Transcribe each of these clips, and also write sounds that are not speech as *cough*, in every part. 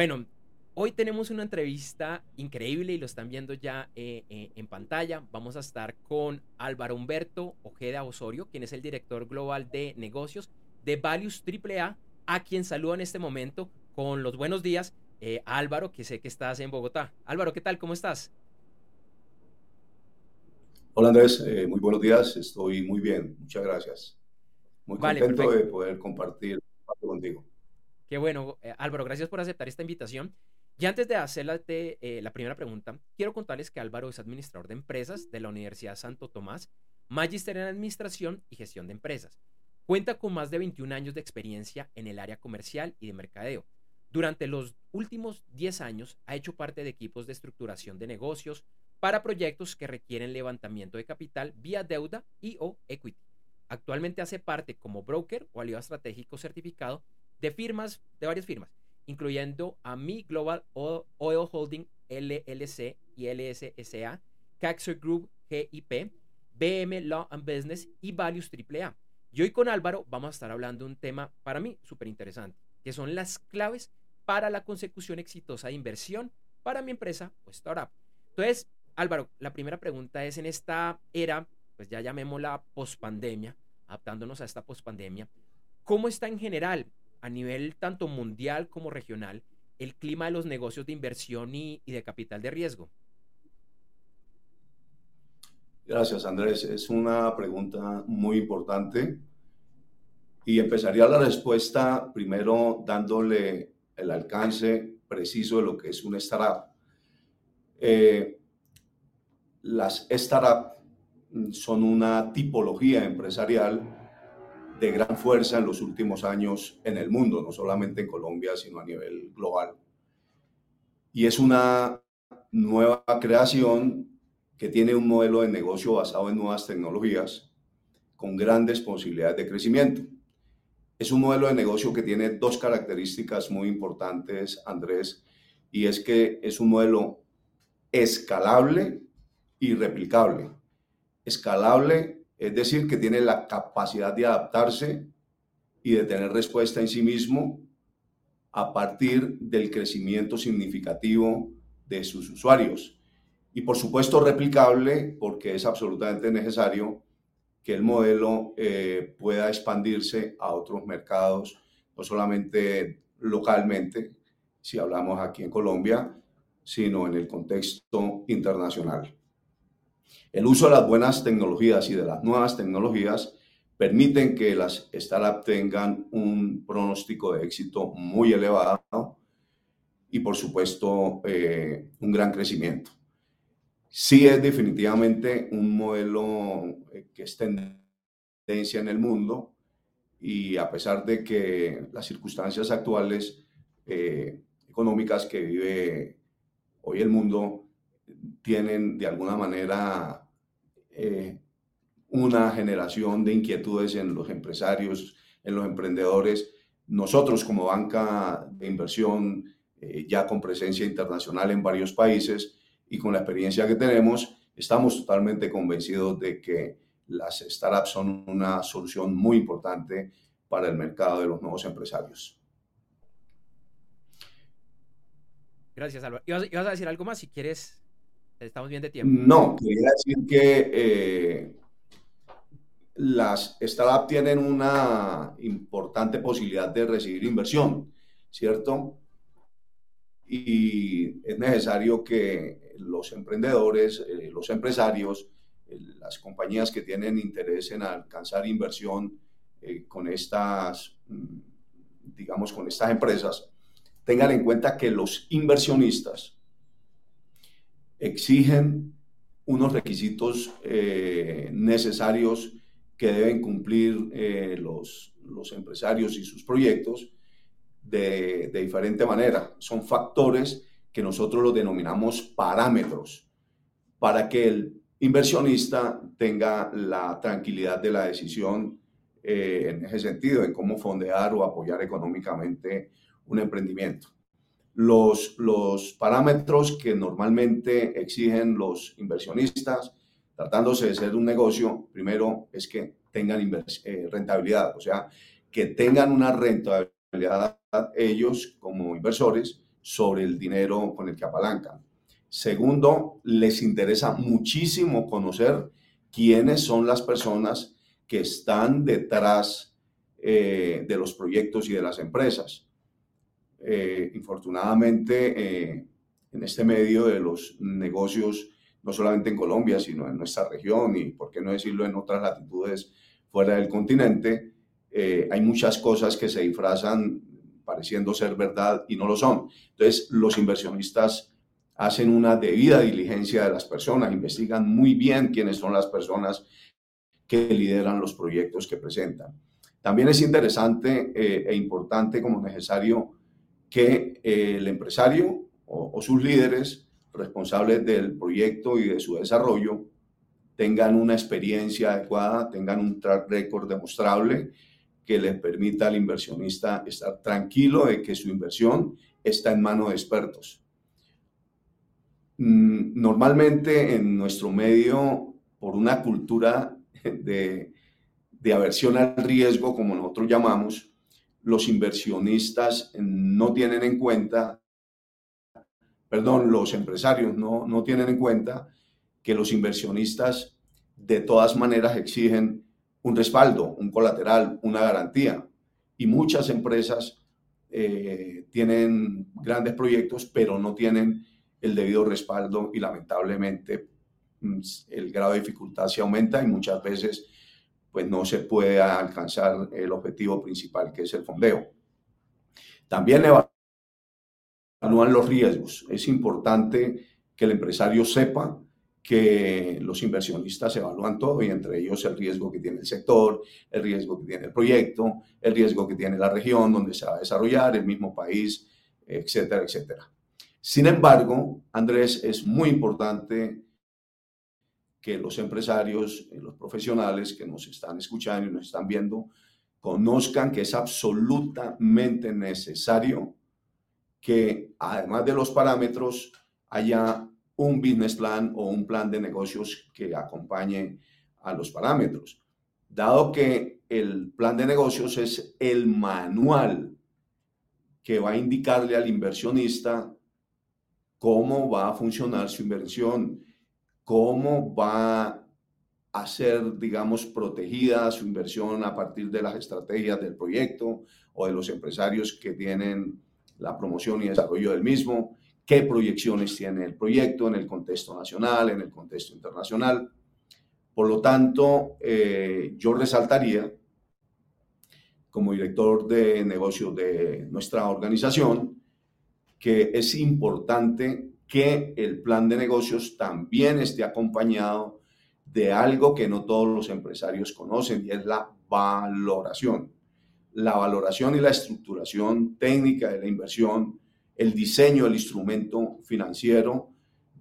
Bueno, hoy tenemos una entrevista increíble y lo están viendo ya eh, eh, en pantalla. Vamos a estar con Álvaro Humberto Ojeda Osorio, quien es el director global de negocios de Values AAA, a quien saludo en este momento con los buenos días. Eh, Álvaro, que sé que estás en Bogotá. Álvaro, ¿qué tal? ¿Cómo estás? Hola Andrés, muy buenos días. Estoy muy bien. Muchas gracias. Muy contento de poder compartir contigo. Qué bueno, eh, Álvaro, gracias por aceptar esta invitación. Y antes de hacer la, eh, la primera pregunta, quiero contarles que Álvaro es administrador de empresas de la Universidad Santo Tomás, magíster en administración y gestión de empresas. Cuenta con más de 21 años de experiencia en el área comercial y de mercadeo. Durante los últimos 10 años ha hecho parte de equipos de estructuración de negocios para proyectos que requieren levantamiento de capital vía deuda y o equity. Actualmente hace parte como broker o aliado estratégico certificado de firmas, de varias firmas, incluyendo a Mi Global Oil Holding LLC y LSSA, Caxer Group GIP, BM Law and Business y Values AAA. Y hoy con Álvaro vamos a estar hablando de un tema para mí súper interesante, que son las claves para la consecución exitosa de inversión para mi empresa o startup. Entonces, Álvaro, la primera pregunta es en esta era, pues ya llamémosla pospandemia, adaptándonos a esta pospandemia, ¿cómo está en general a nivel tanto mundial como regional el clima de los negocios de inversión y, de capital de riesgo? Gracias, Andrés. Es una pregunta muy importante. Y empezaría la respuesta primero dándole el alcance preciso de lo que es un startup. Eh, las startups son una tipología empresarial de gran fuerza en los últimos años en el mundo, no solamente en Colombia, sino a nivel global. Y es una nueva creación que tiene un modelo de negocio basado en nuevas tecnologías con grandes posibilidades de crecimiento. Es un modelo de negocio que tiene dos características muy importantes, Andrés, y es que es un modelo escalable y replicable. Escalable es decir, que tiene la capacidad de adaptarse y de tener respuesta en sí mismo a partir del crecimiento significativo de sus usuarios. Y por supuesto replicable porque es absolutamente necesario que el modelo eh, pueda expandirse a otros mercados, no solamente localmente, si hablamos aquí en Colombia, sino en el contexto internacional. El uso de las buenas tecnologías y de las nuevas tecnologías permiten que las startups tengan un pronóstico de éxito muy elevado y por supuesto eh, un gran crecimiento. Sí es definitivamente un modelo eh, que es tendencia en el mundo y a pesar de que las circunstancias actuales eh, económicas que vive hoy el mundo tienen de alguna manera eh, una generación de inquietudes en los empresarios, en los emprendedores. Nosotros como banca de inversión, eh, ya con presencia internacional en varios países y con la experiencia que tenemos, estamos totalmente convencidos de que las startups son una solución muy importante para el mercado de los nuevos empresarios. Gracias, Álvaro. ¿Ibas, a decir algo más si quieres? Estamos bien de tiempo. No, quería decir que eh, las startups tienen una importante posibilidad de recibir inversión, ¿cierto? Y es necesario que los emprendedores, eh, los empresarios, eh, las compañías que tienen interés en alcanzar inversión con estas, mm, digamos, con estas empresas, tengan en cuenta que los inversionistas, exigen unos requisitos eh, necesarios que deben cumplir eh, los, los, empresarios y sus proyectos de, de, diferente manera. Son factores que nosotros los denominamos parámetros para que el inversionista tenga la tranquilidad de la decisión eh, en ese sentido, en cómo fondear o apoyar económicamente un emprendimiento los, los parámetros que normalmente exigen los inversionistas, tratándose de ser un negocio, primero es que tengan eh, rentabilidad, o sea, que tengan una rentabilidad ellos como inversores, sobre el dinero con el que apalancan. Segundo, les interesa muchísimo conocer quiénes son las personas que están detrás eh, de los proyectos y de las empresas. Eh, infortunadamente, eh, en este medio de los negocios, no solamente en Colombia, sino en nuestra región y, por qué no decirlo, en otras latitudes fuera del continente, hay muchas cosas que se disfrazan pareciendo ser verdad y no lo son. Entonces, los inversionistas hacen una debida diligencia de las personas, investigan muy bien quiénes son las personas que lideran los proyectos que presentan. También es interesante eh, e importante como necesario que eh, el empresario o, sus líderes responsables del proyecto y de su desarrollo tengan una experiencia adecuada, tengan un track record demostrable que les permita al inversionista estar tranquilo de que su inversión está en manos de expertos. Mm, normalmente en nuestro medio, por una cultura de, de aversión al riesgo, como nosotros llamamos, los inversionistas no tienen en cuenta, perdón, los empresarios no, no tienen en cuenta que los inversionistas de todas maneras exigen un respaldo, un colateral, una garantía. Y muchas empresas eh, tienen grandes proyectos, pero no tienen el debido respaldo y lamentablemente mm, el grado de dificultad se aumenta y muchas veces pues no se puede alcanzar el objetivo principal que es el fondeo. También evalúan los riesgos. Es importante que el empresario sepa que los inversionistas evalúan todo y entre ellos el riesgo que tiene el sector, el riesgo que tiene el proyecto, el riesgo que tiene la región donde se va a desarrollar, el mismo país, etcétera, etcétera. Sin embargo, Andrés, es muy importante que los empresarios, los profesionales que nos están escuchando y nos están viendo, conozcan que es absolutamente necesario que además de los parámetros haya un business plan o un plan de negocios que acompañe a los parámetros. Dado que el plan de negocios es el manual que va a indicarle al inversionista cómo va a funcionar su inversión, cómo va a ser, digamos, protegida su inversión a partir de las estrategias del proyecto o de los empresarios que tienen la promoción y desarrollo del mismo, qué proyecciones tiene el proyecto en el contexto nacional, en el contexto internacional. Por lo tanto, eh, yo resaltaría, como director de negocios de nuestra organización, que es importante que el plan de negocios también esté acompañado de algo que no todos los empresarios conocen y es la valoración. La valoración y la estructuración técnica de la inversión el diseño del instrumento financiero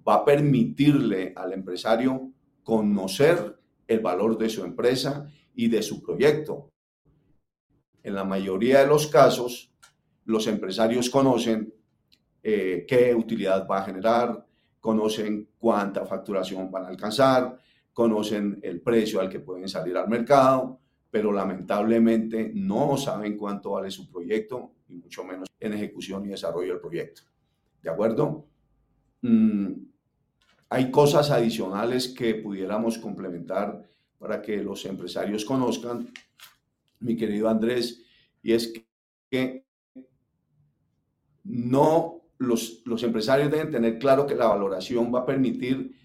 va a permitirle al empresario conocer el valor de su empresa y de su proyecto. En la mayoría de los casos, los empresarios conocen eh, qué utilidad va a generar, conocen cuánta facturación van a alcanzar, conocen el precio al que pueden salir al mercado, pero lamentablemente no saben cuánto vale su proyecto y mucho menos en ejecución y desarrollo del proyecto. ¿De acuerdo? Mm, hay cosas adicionales que pudiéramos complementar para que los empresarios conozcan, mi querido Andrés, y es que no los, los empresarios deben tener claro que la valoración va a permitir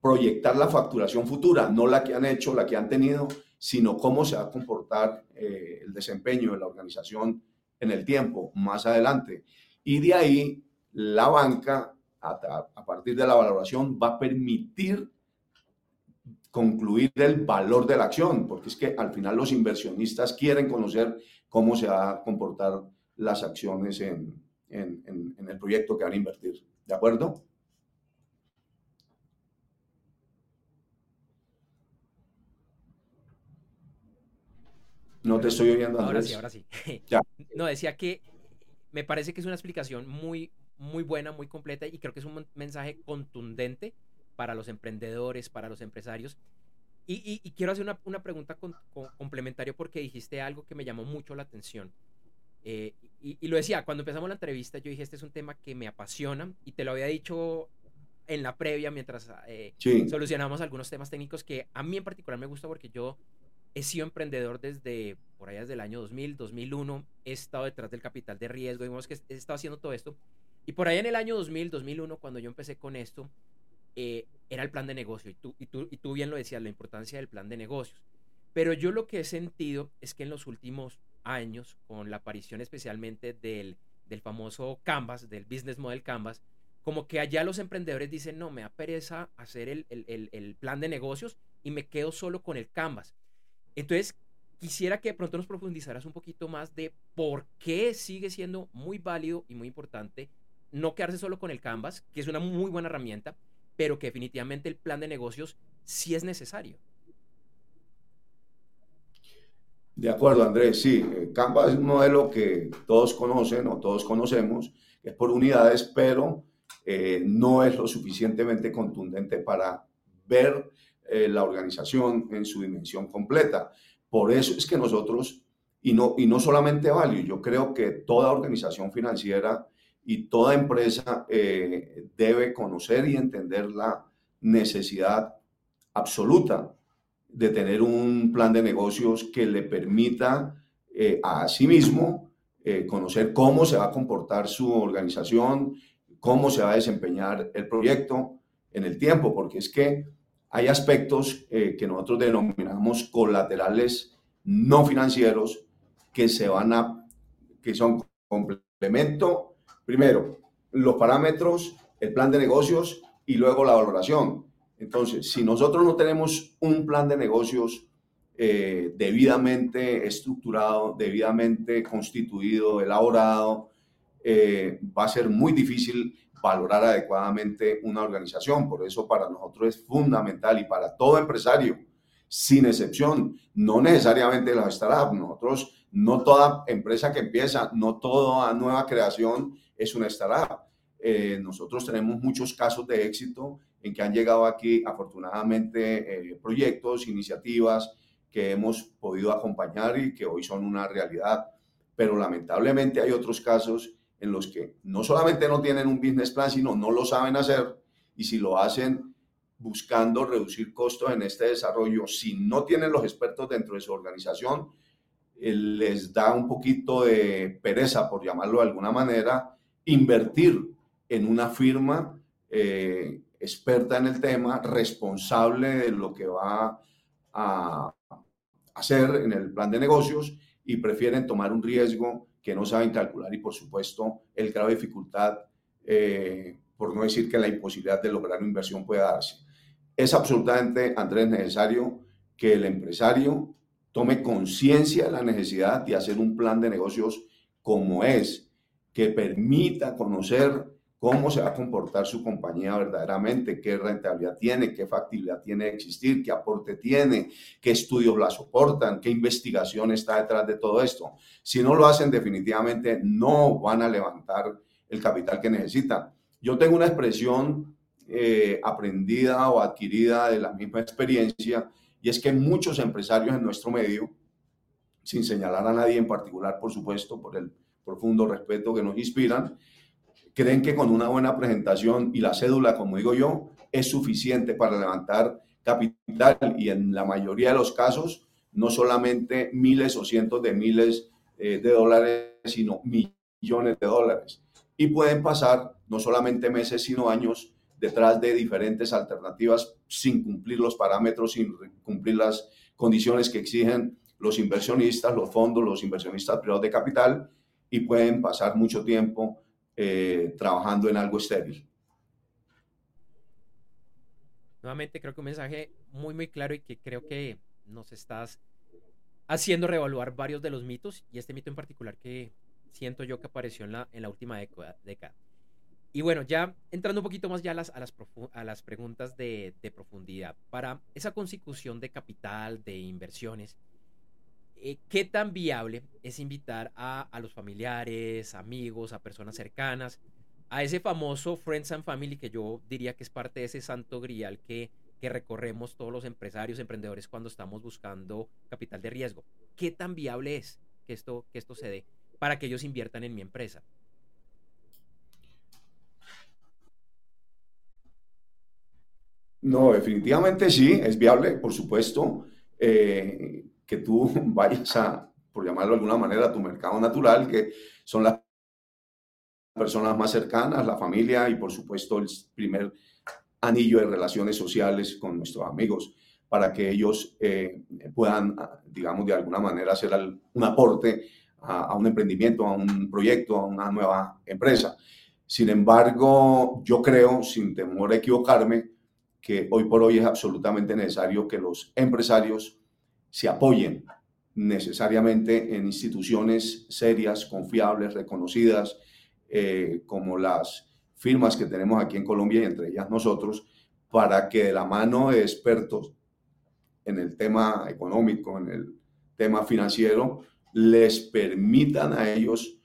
proyectar la facturación futura, no la que han hecho, la que han tenido, sino cómo se va a comportar eh, el desempeño de la organización en el tiempo, más adelante. Y de ahí, la banca, a, partir de la valoración, va a permitir concluir el valor de la acción, porque es que al final los inversionistas quieren conocer cómo se va a comportar las acciones en, en el proyecto que van a invertir. ¿De acuerdo? No te estoy oyendo. Ahora sí, ahora sí. *laughs* No, decía que me parece que es una explicación muy, muy buena, muy completa y creo que es un mensaje contundente para los emprendedores, para los empresarios. Y, quiero hacer una, pregunta complementaria porque dijiste algo que me llamó mucho la atención. Eh, y, lo decía, cuando empezamos la entrevista, yo dije, este es un tema que me apasiona y te lo había dicho en la previa mientras eh, solucionamos algunos temas técnicos que a mí en particular me gusta porque yo he sido emprendedor desde por allá desde el año 2000, 2001, he estado detrás del capital de riesgo, digamos que he estado haciendo todo esto. Y por allá en el año 2000, 2001, cuando yo empecé con esto, eh, era el plan de negocio. Y tú, y, tú, y tú bien lo decías, la importancia del plan de negocios. Pero yo lo que he sentido es que en los últimos años, con la aparición especialmente del, del famoso Canvas, del Business Model Canvas, como que allá los emprendedores dicen, no, me da hacer el, el, el, plan de negocios y me quedo solo con el Canvas. Entonces, quisiera que pronto nos profundizaras un poquito más de por qué sigue siendo muy válido y muy importante no quedarse solo con el Canvas, que es una muy buena herramienta, pero que definitivamente el plan de negocios sí es necesario. De acuerdo, Andrés, sí. Eh, Canvas es un modelo que todos conocen o todos conocemos, es por unidades, pero eh, no es lo suficientemente contundente para ver eh, la organización en su dimensión completa. Por eso es que nosotros, y no, y no solamente Value, yo creo que toda organización financiera y toda empresa debe conocer y entender la necesidad absoluta de tener un plan de negocios que le permita eh, a sí mismo eh, conocer cómo se va a comportar su organización, cómo se va a desempeñar el proyecto en el tiempo, porque es que hay aspectos eh, que nosotros denominamos colaterales no financieros que se van a, que son complemento, primero, los parámetros, el plan de negocios y luego la valoración. Entonces, si nosotros no tenemos un plan de negocios eh, debidamente estructurado, debidamente constituido, elaborado, eh, va a ser muy difícil valorar adecuadamente una organización. Por eso para nosotros es fundamental y para todo empresario, sin excepción, no necesariamente las startups. Nosotros, no toda empresa que empieza, no toda nueva creación es una startup. Eh, nosotros tenemos muchos casos de éxito en que han llegado aquí afortunadamente eh, proyectos, iniciativas que hemos podido acompañar y que hoy son una realidad. Pero lamentablemente hay otros casos en los que no solamente no tienen un business plan, sino no lo saben hacer y si lo hacen buscando reducir costos en este desarrollo, si no tienen los expertos dentro de su organización, eh, les da un poquito de pereza, por llamarlo de alguna manera, invertir en una firma eh, experta en el tema, responsable de lo que va a hacer en el plan de negocios y prefieren tomar un riesgo que no saben calcular y por supuesto el grado de dificultad, eh, por no decir que la imposibilidad de lograr una inversión pueda darse. Es absolutamente, Andrés, necesario que el empresario tome conciencia de la necesidad de hacer un plan de negocios como es, que permita conocer cómo se va a comportar su compañía verdaderamente, qué rentabilidad tiene, qué factibilidad tiene de existir, qué aporte tiene, qué estudios la soportan, qué investigación está detrás de todo esto. Si no lo hacen, definitivamente no van a levantar el capital que necesitan. Yo tengo una expresión eh, aprendida o adquirida de la misma experiencia y es que muchos empresarios en nuestro medio, sin señalar a nadie en particular, por supuesto, por el profundo respeto que nos inspiran, creen que con una buena presentación y la cédula, como digo yo, es suficiente para levantar capital y en la mayoría de los casos no solamente miles o cientos de miles eh, de dólares, sino millones de dólares. Y pueden pasar no solamente meses, sino años detrás de diferentes alternativas sin cumplir los parámetros, sin cumplir las condiciones que exigen los inversionistas, los fondos, los inversionistas privados de capital, y pueden pasar mucho tiempo eh, trabajando en algo estéril. Nuevamente creo que un mensaje muy muy claro y que creo que nos estás haciendo reevaluar varios de los mitos y este mito en particular que siento yo que apareció en la, en la última década. Y bueno, ya entrando un poquito más ya a las, a las, a las preguntas de, de, profundidad, para esa consecución de capital, de inversiones, eh, ¿qué tan viable es invitar a, los familiares, amigos, a personas cercanas, a ese famoso Friends and Family que yo diría que es parte de ese santo grial que, recorremos todos los empresarios, emprendedores cuando estamos buscando capital de riesgo? ¿Qué tan viable es que esto, que esto se dé? para que ellos inviertan en mi empresa. No, definitivamente sí, es viable, por supuesto, eh, que tú *laughs* vayas a, por llamarlo de alguna manera, a tu mercado natural, que son las personas más cercanas, la familia y por supuesto el primer anillo de relaciones sociales con nuestros amigos para que ellos eh, puedan, digamos, de alguna manera hacer un aporte a, un emprendimiento, a un proyecto, a una nueva empresa. Sin embargo, yo creo, sin temor a equivocarme, que hoy por hoy es absolutamente necesario que los empresarios se apoyen necesariamente en instituciones serias, confiables, reconocidas, eh, como las firmas que tenemos aquí en Colombia y entre ellas nosotros, para que de la mano de expertos en el tema económico, en el tema financiero, les permitan a ellos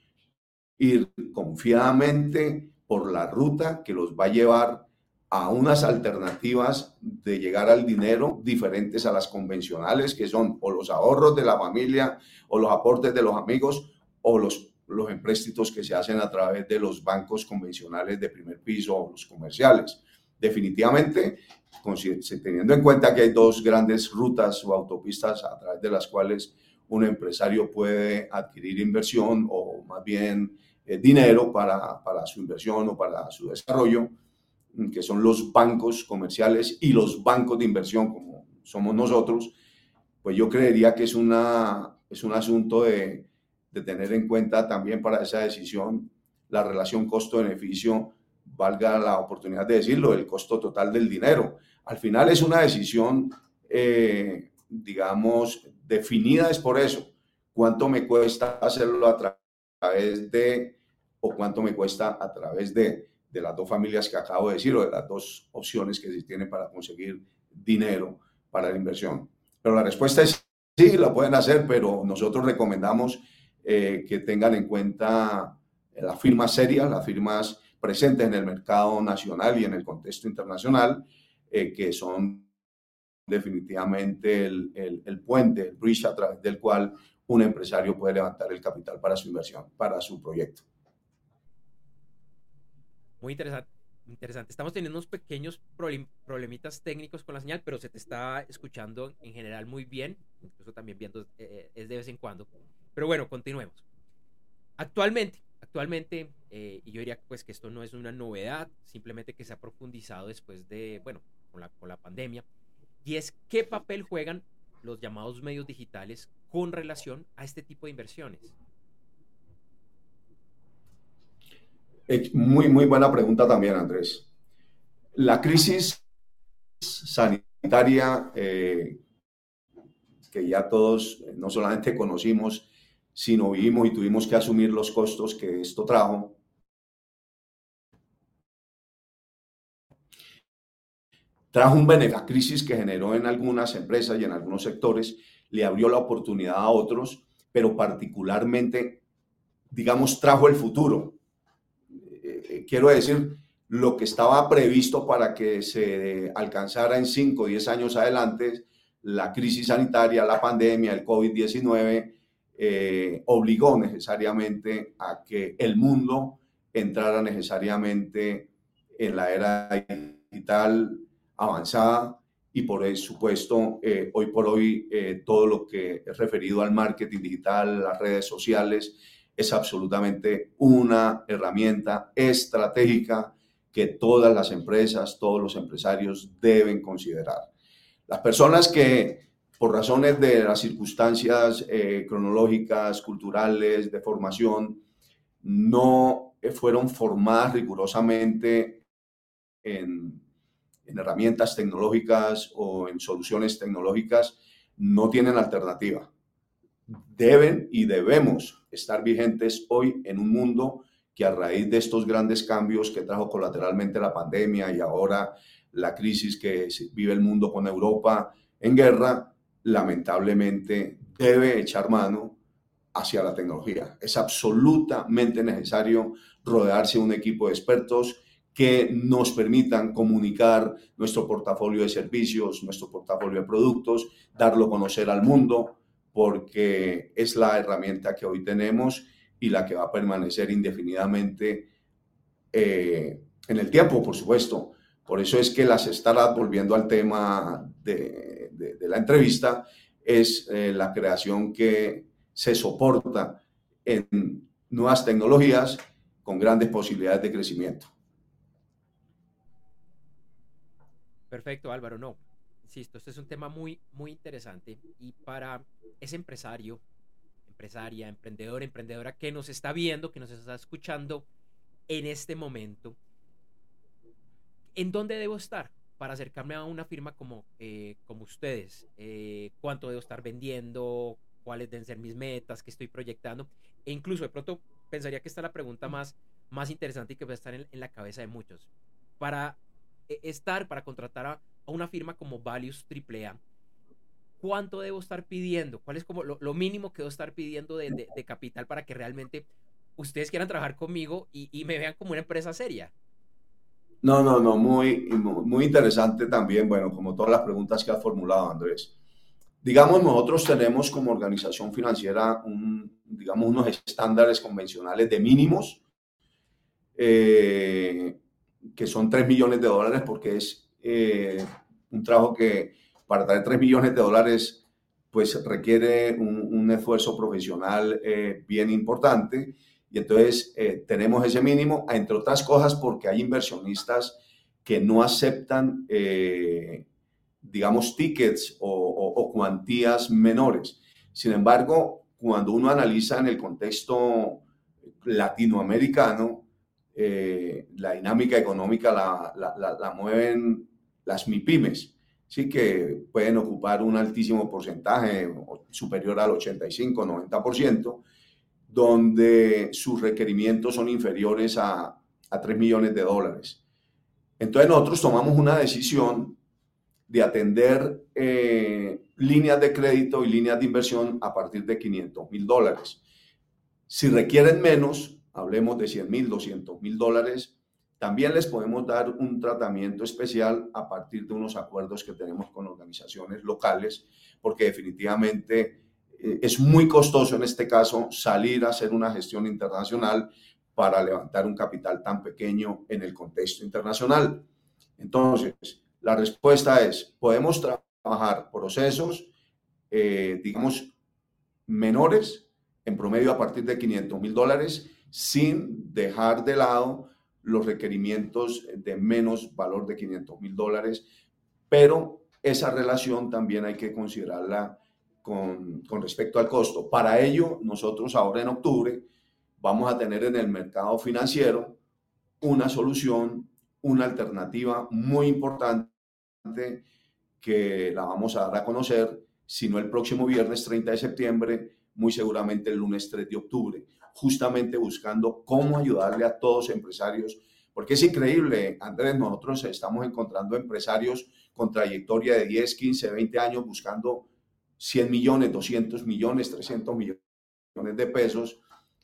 ir confiadamente por la ruta que los va a llevar a unas alternativas de llegar al dinero diferentes a las convencionales, que son o los ahorros de la familia, o los aportes de los amigos, o los, los empréstitos que se hacen a través de los bancos convencionales de primer piso o los comerciales. Definitivamente, teniendo en cuenta que hay dos grandes rutas o autopistas a través de las cuales un empresario puede adquirir inversión o más bien eh, dinero para, para su inversión o para su desarrollo, que son los bancos comerciales y los bancos de inversión, como somos nosotros, pues yo creería que es, una, es un asunto de, de tener en cuenta también para esa decisión la relación costo-beneficio, valga la oportunidad de decirlo, el costo total del dinero. Al final es una decisión, eh, digamos, definida es por eso. ¿Cuánto me cuesta hacerlo a través de, o cuánto me cuesta a través de, de las dos familias que acabo de decir, o de las dos opciones que se tienen para conseguir dinero para la inversión? Pero la respuesta es sí, la pueden hacer, pero nosotros recomendamos eh, que tengan en cuenta las firmas serias, las firmas presentes en el mercado nacional y en el contexto internacional, eh, que son definitivamente el, el, puente, el bridge a través del cual un empresario puede levantar el capital para su inversión, para su proyecto. Muy interesante. Interesante. Estamos teniendo unos pequeños problemitas técnicos con la señal, pero se te está escuchando en general muy bien, incluso también viendo eh, es de vez en cuando. Pero bueno, continuemos. Actualmente, actualmente, eh, y yo diría pues que esto no es una novedad, simplemente que se ha profundizado después de, bueno, con la, con la pandemia, y es qué papel juegan los llamados medios digitales con relación a este tipo de inversiones. Muy, muy buena pregunta también, Andrés. La crisis sanitaria eh, que ya todos eh, no solamente conocimos, sino vivimos y tuvimos que asumir los costos que esto trajo, trajo un beneficio. La crisis que generó en algunas empresas y en algunos sectores le abrió la oportunidad a otros, pero particularmente, digamos, trajo el futuro. Eh, quiero decir, lo que estaba previsto para que se alcanzara en 5 o 10 años adelante, la crisis sanitaria, la pandemia, el COVID-19, eh, obligó necesariamente a que el mundo entrara necesariamente en la era digital, avanzada y por supuesto eh, hoy por hoy eh, todo lo que es referido al marketing digital, las redes sociales, es absolutamente una herramienta estratégica que todas las empresas, todos los empresarios deben considerar. Las personas que por razones de las circunstancias eh, cronológicas, culturales, de formación, no fueron formadas rigurosamente en en herramientas tecnológicas o en soluciones tecnológicas no tienen alternativa. Deben y debemos estar vigentes hoy en un mundo que a raíz de estos grandes cambios que trajo colateralmente la pandemia y ahora la crisis que vive el mundo con Europa en guerra, lamentablemente debe echar mano hacia la tecnología. Es absolutamente necesario rodearse de un equipo de expertos que nos permitan comunicar nuestro portafolio de servicios, nuestro portafolio de productos, darlo a conocer al mundo, porque es la herramienta que hoy tenemos y la que va a permanecer indefinidamente eh, en el tiempo, por supuesto. Por eso es que las startups, volviendo al tema de, la entrevista, es eh, la creación que se soporta en nuevas tecnologías con grandes posibilidades de crecimiento. Perfecto, Álvaro. No, insisto, este es un tema muy, muy interesante y para ese empresario, empresaria, emprendedor, emprendedora que nos está viendo, que nos está escuchando en este momento, ¿en dónde debo estar para acercarme a una firma como, eh, como ustedes? Eh, ¿Cuánto debo estar vendiendo? ¿Cuáles deben ser mis metas? ¿Qué estoy proyectando? E incluso de pronto pensaría que esta es la pregunta más, más interesante y que va estar en, en la cabeza de muchos. Para e, estar, para contratar a, una firma como Values AAA, ¿cuánto debo estar pidiendo? ¿Cuál es como lo, mínimo que debo estar pidiendo de, capital para que realmente ustedes quieran trabajar conmigo y, me vean como una empresa seria? No, no, no, muy, muy interesante también, bueno, como todas las preguntas que ha formulado Andrés. Digamos, nosotros tenemos como organización financiera, un, digamos, unos estándares convencionales de mínimos. Eh, que son 3 millones de dólares, porque es eh, un trabajo que para traer 3 millones de dólares pues requiere un, esfuerzo profesional eh, bien importante. Y entonces eh, tenemos ese mínimo, entre otras cosas porque hay inversionistas que no aceptan, digamos, tickets o, o cuantías menores. Sin embargo, cuando uno analiza en el contexto latinoamericano, eh, la dinámica económica la, mueven las MIPIMES, sí que pueden ocupar un altísimo porcentaje, superior al 85-90%, donde sus requerimientos son inferiores a, a 3 millones de dólares. Entonces nosotros tomamos una decisión de atender eh, líneas de crédito y líneas de inversión a partir de 500 mil dólares. Si requieren menos, hablemos de 100 mil, 200 mil dólares, también les podemos dar un tratamiento especial a partir de unos acuerdos que tenemos con organizaciones locales, porque definitivamente eh, es muy costoso en este caso salir a hacer una gestión internacional para levantar un capital tan pequeño en el contexto internacional. Entonces, la respuesta es, podemos trabajar procesos, eh, digamos, menores, en promedio a partir de 500 mil dólares, sin dejar de lado los requerimientos de menos valor de 500 mil dólares, pero esa relación también hay que considerarla con, con, respecto al costo. Para ello, nosotros ahora en octubre vamos a tener en el mercado financiero una solución, una alternativa muy importante que la vamos a dar a conocer, si no el próximo viernes 30 de septiembre, muy seguramente el lunes 3 de octubre justamente buscando cómo ayudarle a todos los empresarios, porque es increíble, Andrés, nosotros estamos encontrando empresarios con trayectoria de 10, 15, 20 años buscando 100 millones, 200 millones, 300 millones de pesos,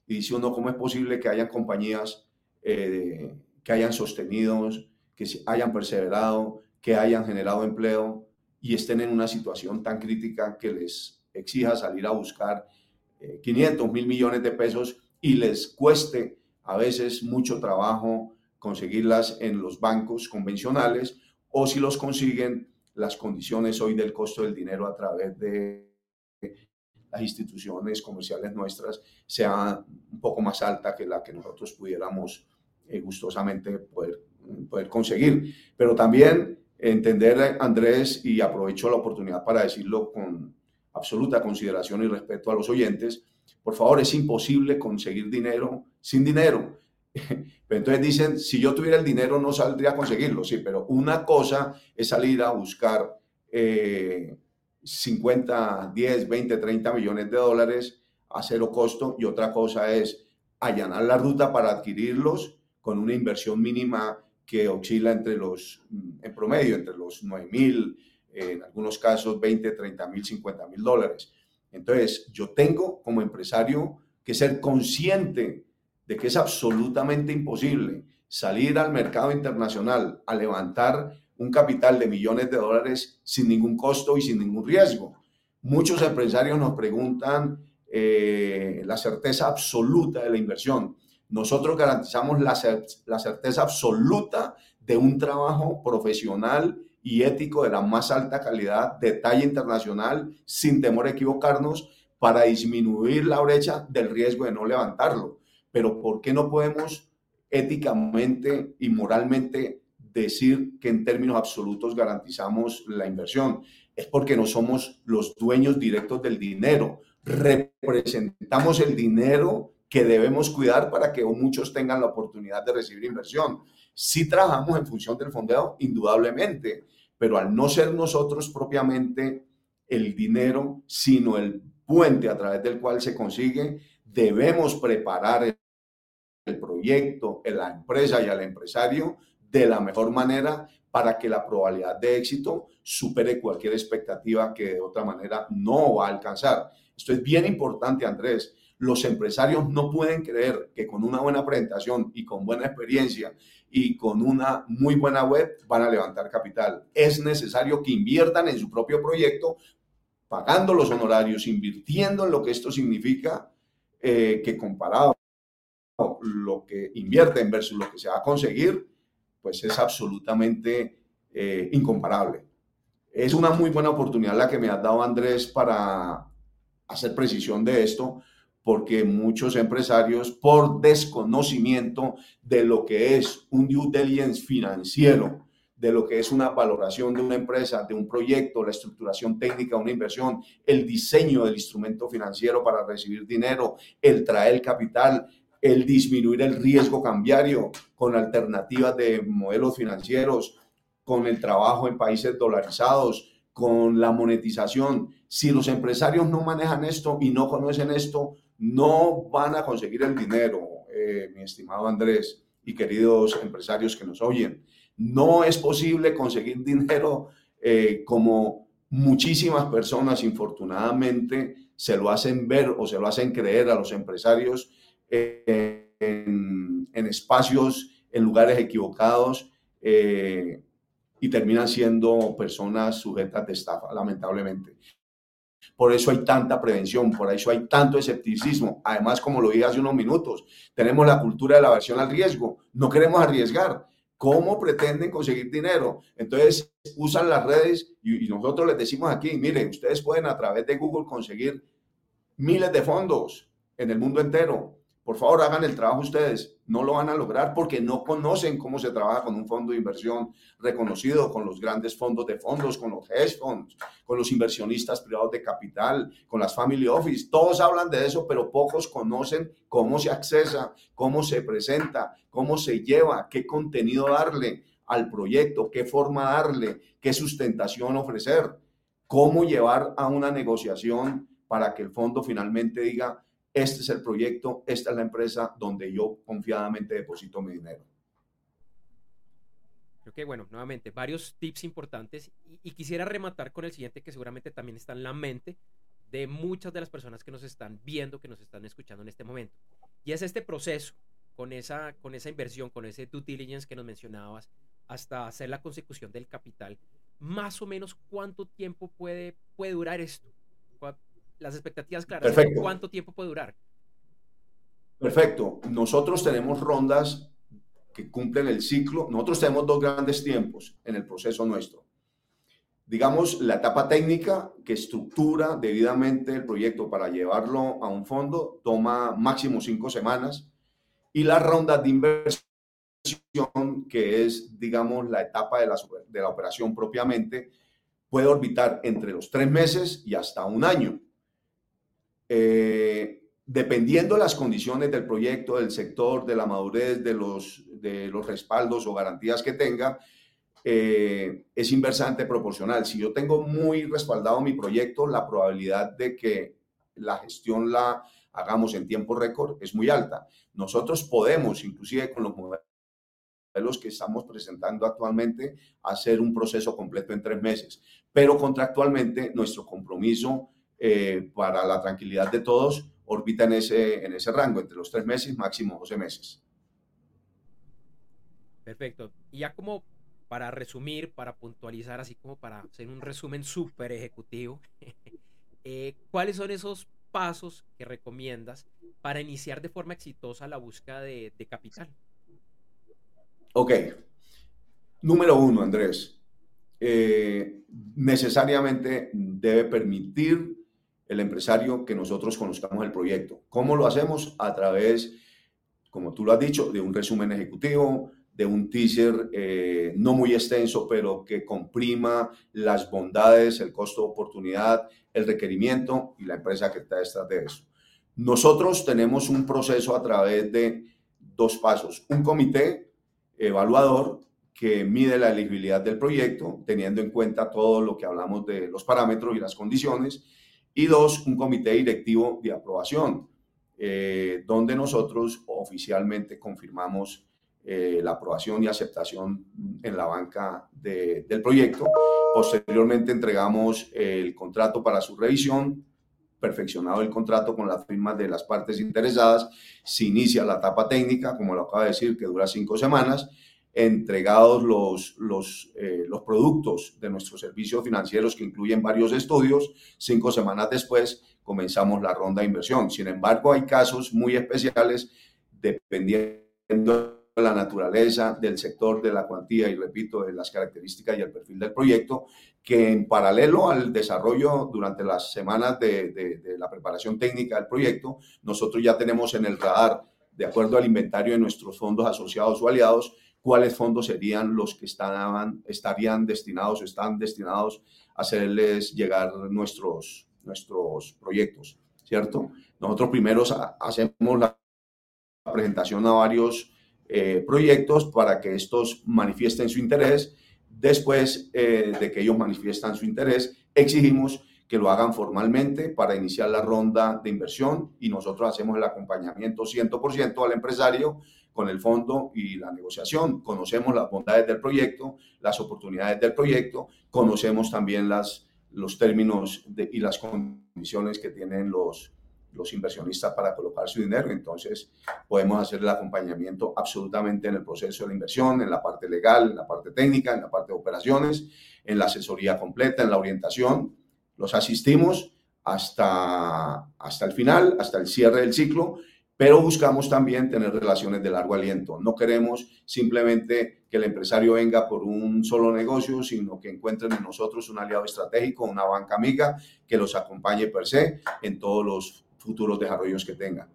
y dice uno, ¿cómo es posible que hayan compañías eh, que hayan sostenido, que hayan perseverado, que hayan generado empleo y estén en una situación tan crítica que les exija salir a buscar 500 mil millones de pesos y les cueste a veces mucho trabajo conseguirlas en los bancos convencionales o si los consiguen, las condiciones hoy del costo del dinero a través de las instituciones comerciales nuestras sea un poco más alta que la que nosotros pudiéramos eh, gustosamente poder, poder conseguir. Pero también entender, Andrés, y aprovecho la oportunidad para decirlo con, absoluta consideración y respeto a los oyentes, por favor, es imposible conseguir dinero sin dinero. *laughs* Pero entonces dicen, si yo tuviera el dinero no saldría a conseguirlo, sí, pero una cosa es salir a buscar 50, 10, 20, 30 millones de dólares a cero costo y otra cosa es allanar la ruta para adquirirlos con una inversión mínima que oscila entre los, en promedio, entre los 9 mil, en algunos casos 20, 30 mil, 50 mil dólares. Entonces, yo tengo como empresario que ser consciente de que es absolutamente imposible salir al mercado internacional a levantar un capital de millones de dólares sin ningún costo y sin ningún riesgo. Muchos empresarios nos preguntan eh, la certeza absoluta de la inversión. Nosotros garantizamos la, la certeza absoluta de un trabajo profesional y ético de la más alta calidad, de talla internacional, sin temor a equivocarnos, para disminuir la brecha del riesgo de no levantarlo. Pero ¿por qué no podemos éticamente y moralmente decir que en términos absolutos garantizamos la inversión? Es porque no somos los dueños directos del dinero. Representamos el dinero que debemos cuidar para que muchos tengan la oportunidad de recibir inversión. Si trabajamos en función del fondeo, indudablemente, pero al no ser nosotros propiamente el dinero, sino el puente a través del cual se consigue, debemos preparar el proyecto, la empresa y al empresario de la mejor manera para que la probabilidad de éxito supere cualquier expectativa que de otra manera no va a alcanzar. Esto es bien importante, Andrés. Los empresarios no pueden creer que con una buena presentación y con buena experiencia y con una muy buena web van a levantar capital. Es necesario que inviertan en su propio proyecto, pagando los honorarios, invirtiendo en lo que esto significa, eh, que comparado lo que invierten versus lo que se va a conseguir, pues es absolutamente eh, incomparable. Es una muy buena oportunidad la que me ha dado Andrés para hacer precisión de esto, porque muchos empresarios, por desconocimiento de lo que es un due diligence financiero, de lo que es una valoración de una empresa, de un proyecto, la estructuración técnica de una inversión, el diseño del instrumento financiero para recibir dinero, el traer capital, el disminuir el riesgo cambiario con alternativas de modelos financieros, con el trabajo en países dolarizados, con la monetización. Si los empresarios no manejan esto y no conocen esto, no van a conseguir el dinero, eh, mi estimado Andrés y queridos empresarios que nos oyen. No es posible conseguir dinero eh, como muchísimas personas, infortunadamente, se lo hacen ver o se lo hacen creer a los empresarios eh, en, espacios, en lugares equivocados y terminan siendo personas sujetas de estafa, lamentablemente. Por eso hay tanta prevención, por eso hay tanto escepticismo. Además, como lo dije hace unos minutos, tenemos la cultura de la aversión al riesgo. No queremos arriesgar. ¿Cómo pretenden conseguir dinero? Entonces usan las redes y, nosotros les decimos aquí, miren, ustedes pueden a través de Google conseguir miles de fondos en el mundo entero. Por favor, hagan el trabajo ustedes. No lo van a lograr porque no conocen cómo se trabaja con un fondo de inversión reconocido, con los grandes fondos de fondos, con los hedge funds, con los inversionistas privados de capital, con las family office. Todos hablan de eso, pero pocos conocen cómo se accesa, cómo se presenta, cómo se lleva, qué contenido darle al proyecto, qué forma darle, qué sustentación ofrecer, cómo llevar a una negociación para que el fondo finalmente diga, este es el proyecto, esta es la empresa donde yo confiadamente deposito mi dinero. Creo que, bueno, nuevamente, varios tips importantes y, quisiera rematar con el siguiente que seguramente también está en la mente de muchas de las personas que nos están viendo, que nos están escuchando en este momento. Y es este proceso, con esa, con esa inversión, con ese due diligence que nos mencionabas, hasta hacer la consecución del capital, más o menos cuánto tiempo puede, puede durar esto las expectativas claras. Perfecto. ¿Cuánto tiempo puede durar? Perfecto. Nosotros tenemos rondas que cumplen el ciclo. Nosotros tenemos dos grandes tiempos en el proceso nuestro. Digamos, la etapa técnica que estructura debidamente el proyecto para llevarlo a un fondo toma máximo cinco semanas. Y la ronda de inversión, que es, digamos, la etapa de la, de la operación propiamente, puede orbitar entre los tres meses y hasta un año. Eh, dependiendo de las condiciones del proyecto, del sector, de la madurez, de los, de los respaldos o garantías que tenga, eh, es inversamente proporcional. Si yo tengo muy respaldado mi proyecto, la probabilidad de que la gestión la hagamos en tiempo récord es muy alta. Nosotros podemos, inclusive con los modelos que estamos presentando actualmente, hacer un proceso completo en tres meses. Pero contractualmente nuestro compromiso eh, para la tranquilidad de todos, orbita en ese, en ese rango, entre los tres meses, máximo 12 meses. Perfecto. Y ya como para resumir, para puntualizar, así como para hacer un resumen súper ejecutivo, *laughs* eh, ¿cuáles son esos pasos que recomiendas para iniciar de forma exitosa la búsqueda de, capital? Ok. Número uno, Andrés. Eh, necesariamente debe permitir el empresario que nosotros conozcamos el proyecto. ¿Cómo lo hacemos? A través, como tú lo has dicho, de un resumen ejecutivo, de un teaser eh, no muy extenso, pero que comprima las bondades, el costo de oportunidad, el requerimiento y la empresa que está detrás de eso. Nosotros tenemos un proceso a través de dos pasos. Un comité evaluador que mide la elegibilidad del proyecto, teniendo en cuenta todo lo que hablamos de los parámetros y las condiciones. Y dos, un comité directivo de aprobación, eh, donde nosotros oficialmente confirmamos eh, la aprobación y aceptación en la banca del proyecto. Posteriormente entregamos el contrato para su revisión, perfeccionado el contrato con las firmas de las partes interesadas, se inicia la etapa técnica, como lo acaba de decir, que dura cinco semanas, entregados los, los, eh, los productos de nuestros servicios financieros que incluyen varios estudios, cinco semanas después comenzamos la ronda de inversión. Sin embargo, hay casos muy especiales dependiendo la naturaleza del sector, de la cuantía y, repito, de las características y el perfil del proyecto, que en paralelo al desarrollo durante las semanas de, de, la preparación técnica del proyecto, nosotros ya tenemos en el radar, de acuerdo al inventario de nuestros fondos asociados o aliados, cuáles fondos serían los que estarían destinados o están destinados a hacerles llegar nuestros, nuestros proyectos, ¿cierto? Nosotros primero hacemos la presentación a varios eh, proyectos para que estos manifiesten su interés. Después eh, de que ellos manifiestan su interés, exigimos que lo hagan formalmente para iniciar la ronda de inversión y nosotros hacemos el acompañamiento 100% al empresario con el fondo y la negociación. Conocemos las bondades del proyecto, las oportunidades del proyecto, conocemos también las, los términos y las condiciones que tienen los, los inversionistas para colocar su dinero. Entonces, podemos hacer el acompañamiento absolutamente en el proceso de la inversión, en la parte legal, en la parte técnica, en la parte de operaciones, en la asesoría completa, en la orientación. Los asistimos hasta, hasta el final, hasta el cierre del ciclo, pero buscamos también tener relaciones de largo aliento. No queremos simplemente que el empresario venga por un solo negocio, sino que encuentren en nosotros un aliado estratégico, una banca amiga que los acompañe per se en todos los futuros desarrollos que tengan.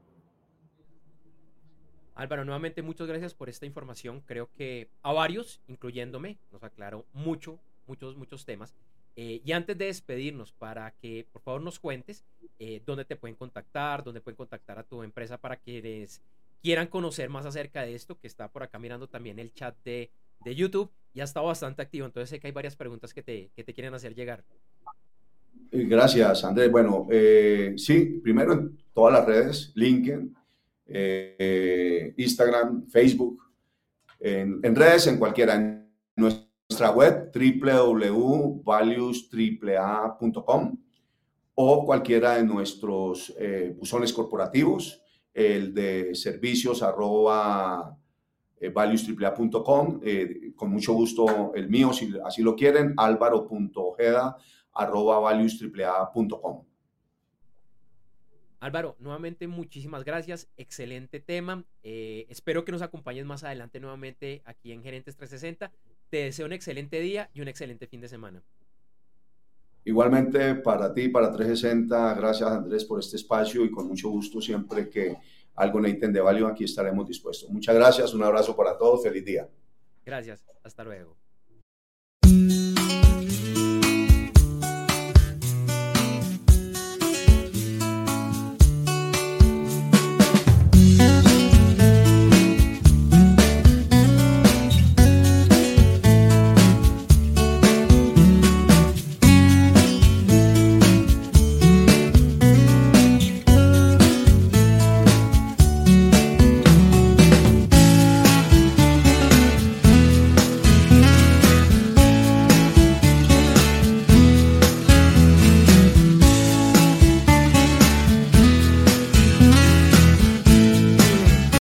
Álvaro, nuevamente muchas gracias por esta información. Creo que a varios, incluyéndome, nos aclaró mucho, muchos, muchos temas. Eh, y antes de despedirnos, para que por favor nos cuentes eh, dónde te pueden contactar, dónde pueden contactar a tu empresa para quienes quieran conocer más acerca de esto, que está por acá mirando también el chat de, de YouTube y ha estado bastante activo. Entonces sé que hay varias preguntas que te, que te quieren hacer llegar. Gracias, Andrés. Bueno, eh, sí, primero en todas las redes, LinkedIn, eh, Instagram, Facebook, en, redes, en cualquiera, en nuestra web www.valuestripleA.com o cualquiera de nuestros eh, buzones corporativos, el de servicios arroba valuestripleA.com, con mucho gusto el mío, si así lo quieren, álvaro.ojeda arroba. Álvaro, nuevamente muchísimas gracias, excelente tema. Eh, espero que nos acompañes más adelante nuevamente aquí en Gerentes 360. Te deseo un excelente día y un excelente fin de semana. Igualmente para ti, para 360, gracias Andrés por este espacio y con mucho gusto siempre que algo necesiten de value aquí estaremos dispuestos. Muchas gracias, un abrazo para todos, feliz día. Gracias, hasta luego.